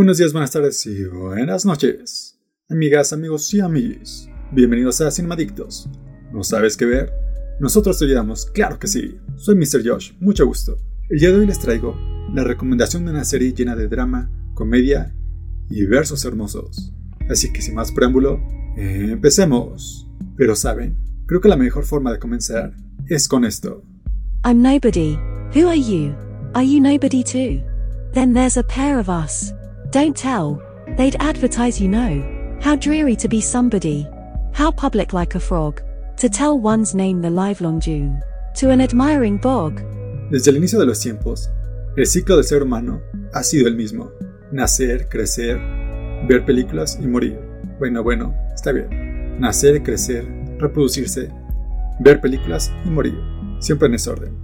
Buenos días, buenas tardes y buenas noches. Amigas, amigos y amiguis. Bienvenidos a Cinemadictos. ¿No sabes qué ver? Nosotros te ayudamos, claro que sí. Soy Mr. Josh, mucho gusto. El día de hoy les traigo la recomendación de una serie llena de drama, comedia y versos hermosos. Así que sin más preámbulo, empecemos. Pero saben, creo que la mejor forma de comenzar es con esto. I'm nobody. Who are you? Are you nobody too? Then there's a pair of us. Don't tell. They'd advertise, you know. How dreary to be somebody. How public like a frog. To tell one's name the livelong June. To an admiring bog. Desde el inicio de los tiempos, el ciclo del ser humano ha sido el mismo. Nacer, crecer, ver películas y morir. Bueno, bueno, está bien. Nacer, crecer, reproducirse, ver películas y morir. Siempre en ese orden.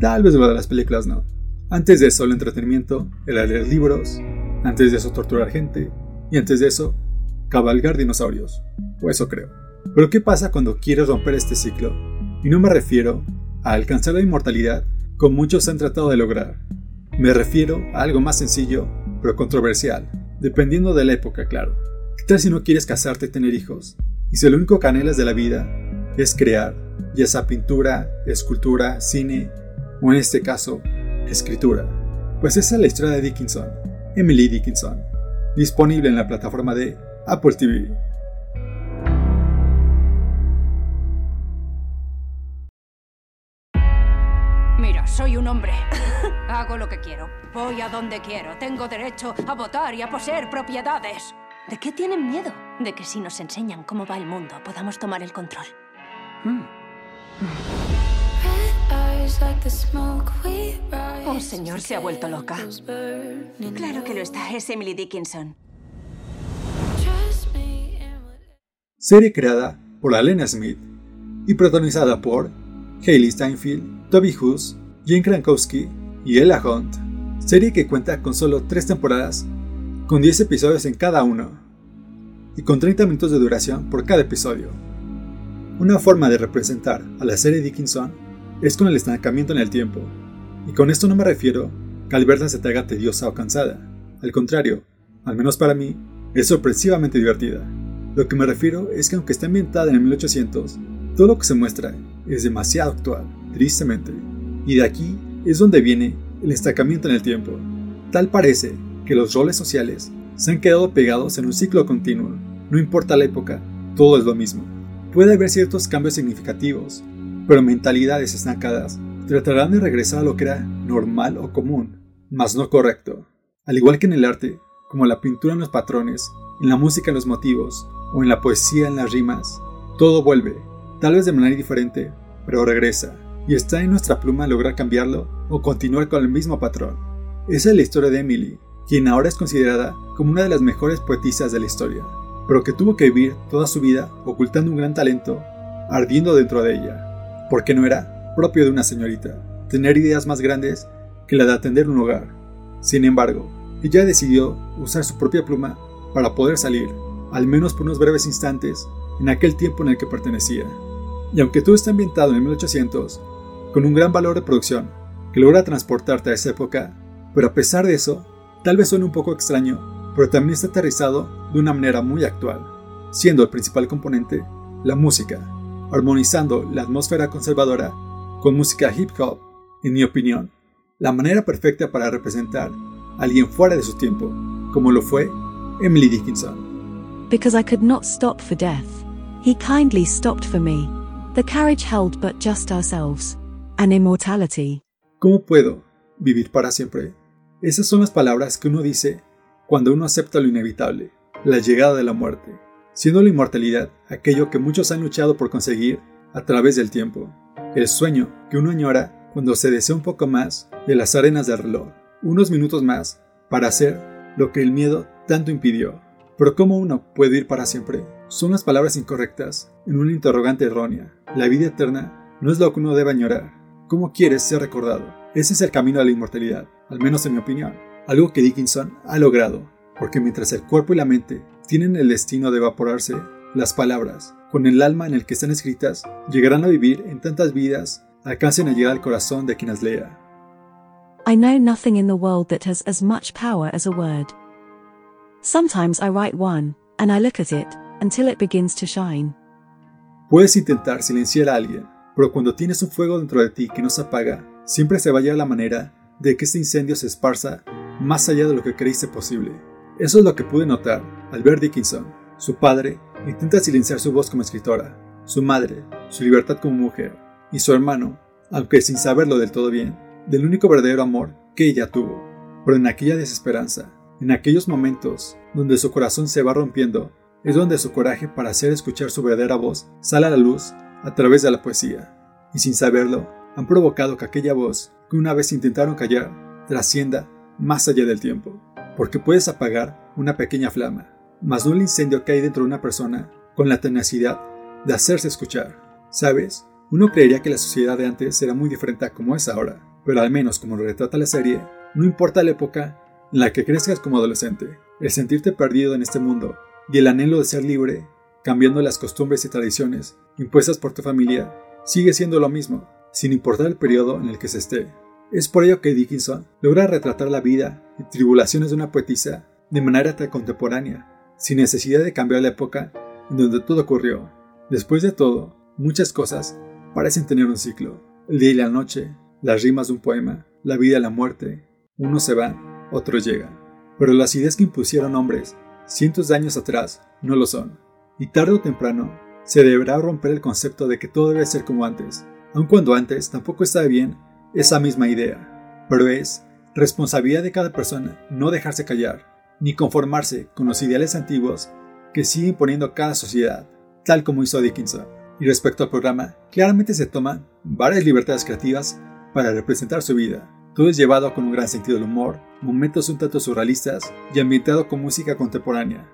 Tal vez lo de las películas no. Antes de eso, el entretenimiento era leer libros, antes de eso, torturar gente, y antes de eso, cabalgar dinosaurios. O eso creo. Pero ¿qué pasa cuando quieres romper este ciclo? Y no me refiero a alcanzar la inmortalidad como muchos han tratado de lograr. Me refiero a algo más sencillo, pero controversial, dependiendo de la época, claro. ¿Qué tal si no quieres casarte y tener hijos? Y si lo único que anhelas de la vida es crear, ya sea pintura, escultura, cine, o en este caso, escritura. Pues esa es la historia de Dickinson, Emily Dickinson, disponible en la plataforma de Apple TV. Mira, soy un hombre. Hago lo que quiero. Voy a donde quiero. Tengo derecho a votar y a poseer propiedades. ¿De qué tienen miedo? De que si nos enseñan cómo va el mundo, podamos tomar el control. Oh, señor, se ha vuelto loca. Claro que lo está. Es Emily Dickinson. Serie creada por Alena Smith y protagonizada por Hayley Steinfeld, Toby Hughes, Jane Krankowski y Ella Hunt. Serie que cuenta con solo 3 temporadas, con 10 episodios en cada uno, y con 30 minutos de duración por cada episodio. Una forma de representar a la serie Dickinson es con el estancamiento en el tiempo, y con esto no me refiero que al verla se te haga tediosa o cansada. Al contrario, al menos para mí, es sorpresivamente divertida. Lo que me refiero es que aunque está ambientada en el 1800, todo lo que se muestra es demasiado actual, tristemente. Y de aquí es donde viene el estancamiento en el tiempo. Tal parece que los roles sociales se han quedado pegados en un ciclo continuo. No importa la época, todo es lo mismo. Puede haber ciertos cambios significativos, pero mentalidades estancadas tratarán de regresar a lo que era normal o común, mas no correcto. Al igual que en el arte, como la pintura en los patrones, en la música en los motivos, o en la poesía en las rimas, todo vuelve, tal vez de manera diferente, pero regresa, y está en nuestra pluma lograr cambiarlo o continuar con el mismo patrón. Esa es la historia de Emily, quien ahora es considerada como una de las mejores poetisas de la historia, pero que tuvo que vivir toda su vida ocultando un gran talento, ardiendo dentro de ella, porque no era propio de una señorita, tener ideas más grandes que la de atender un hogar. Sin embargo, ella decidió usar su propia pluma para poder salir, al menos por unos breves instantes, en aquel tiempo en el que pertenecía. Y aunque todo está ambientado en 1800, con un gran valor de producción, que logra transportarte a esa época, pero a pesar de eso, tal vez suene un poco extraño, pero también está aterrizado de una manera muy actual, siendo el principal componente la música, armonizando la atmósfera conservadora con música hip hop, en mi opinión, la manera perfecta para representar a alguien fuera de su tiempo, como lo fue Emily Dickinson. Because I could not stop for death. He kindly stopped for me. The carriage held but just ourselves. And immortality. ¿Cómo puedo vivir para siempre? Esas son las palabras que uno dice cuando uno acepta lo inevitable, la llegada de la muerte, siendo la inmortalidad aquello que muchos han luchado por conseguir a través del tiempo, el sueño que uno añora cuando se desea un poco más de las arenas del reloj, unos minutos más para hacer lo que el miedo tanto impidió. Pero ¿cómo uno puede ir para siempre? Son las palabras incorrectas en una interrogante errónea. La vida eterna no es lo que uno debe añorar. ¿Cómo quieres ser recordado? Ese es el camino a la inmortalidad, al menos en mi opinión. Algo que Dickinson ha logrado, porque mientras el cuerpo y la mente tienen el destino de evaporarse, las palabras, con el alma en el que están escritas, llegarán a vivir en tantas vidas, alcancen a llegar al corazón de quien las lea. I know nothing in the world that has as much power as a word. Sometimes I write one, and I look at it, until it begins to shine. Puedes intentar silenciar a alguien, pero cuando tienes un fuego dentro de ti que no se apaga, siempre se va a la manera de que este incendio se esparza más allá de lo que creíste posible. Eso es lo que pude notar al ver Dickinson. Su padre intenta silenciar su voz como escritora, su madre, su libertad como mujer, y su hermano, aunque sin saberlo del todo bien, del único verdadero amor que ella tuvo. Pero en aquella desesperanza, en aquellos momentos donde su corazón se va rompiendo, es donde su coraje para hacer escuchar su verdadera voz sale a la luz a través de la poesía. Y sin saberlo, han provocado que aquella voz, que una vez intentaron callar, trascienda más allá del tiempo. Porque puedes apagar una pequeña flama, mas no el incendio que hay dentro de una persona con la tenacidad de hacerse escuchar. ¿Sabes? Uno creería que la sociedad de antes era muy diferente a como es ahora, pero al menos como lo retrata la serie, no importa la época en la que crezcas como adolescente, el sentirte perdido en este mundo y el anhelo de ser libre, cambiando las costumbres y tradiciones impuestas por tu familia, sigue siendo lo mismo, sin importar el periodo en el que se esté. Es por ello que Dickinson logra retratar la vida y tribulaciones de una poetisa de manera tan contemporánea, sin necesidad de cambiar la época en donde todo ocurrió. Después de todo, muchas cosas parecen tener un ciclo. El día y la noche, las rimas de un poema, la vida y la muerte, unos se van, otros llegan. Pero las ideas que impusieron hombres cientos de años atrás no lo son. Y tarde o temprano se deberá romper el concepto de que todo debe ser como antes, aun cuando antes tampoco estaba bien esa misma idea, pero es responsabilidad de cada persona no dejarse callar, ni conformarse con los ideales antiguos que sigue imponiendo cada sociedad, tal como hizo Dickinson. Y respecto al programa, claramente se toman varias libertades creativas para representar su vida. Todo es llevado con un gran sentido del humor, momentos un tanto surrealistas y ambientado con música contemporánea,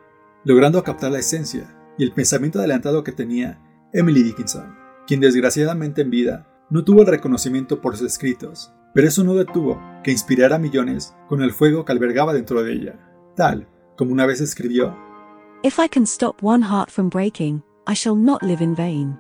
logrando captar la esencia y el pensamiento adelantado que tenía Emily Dickinson, quien desgraciadamente en vida no tuvo el reconocimiento por sus escritos, pero eso no detuvo que inspirara a millones con el fuego que albergaba dentro de ella, tal como una vez escribió, If I can stop one heart from breaking, I shall not live in vain.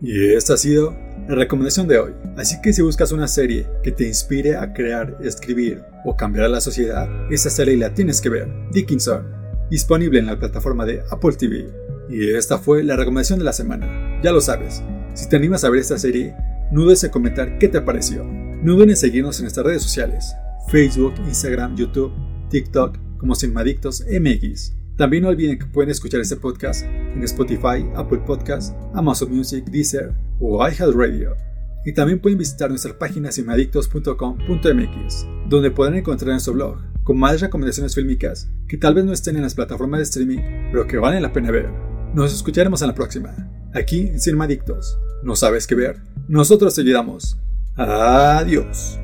Y esta ha sido la recomendación de hoy. Así que si buscas una serie que te inspire a crear, escribir o cambiar a la sociedad, esta serie la tienes que ver. Dickinson, disponible en la plataforma de Apple TV. Y esta fue la recomendación de la semana. Ya lo sabes, si te animas a ver esta serie, no dudes en comentar qué te pareció. No duden en seguirnos en nuestras redes sociales, Facebook, Instagram, YouTube, TikTok, como Sinmadictos MX. También no olviden que pueden escuchar este podcast en Spotify, Apple Podcasts, Amazon Music, Deezer o iHeartRadio. Y también pueden visitar nuestra página cinemadictos.com.mx, donde podrán encontrar nuestro blog con más recomendaciones fílmicas que tal vez no estén en las plataformas de streaming, pero que valen la pena ver. Nos escucharemos en la próxima, aquí en Cinemadictos. ¿No sabes qué ver? Nosotros te ayudamos. Adiós.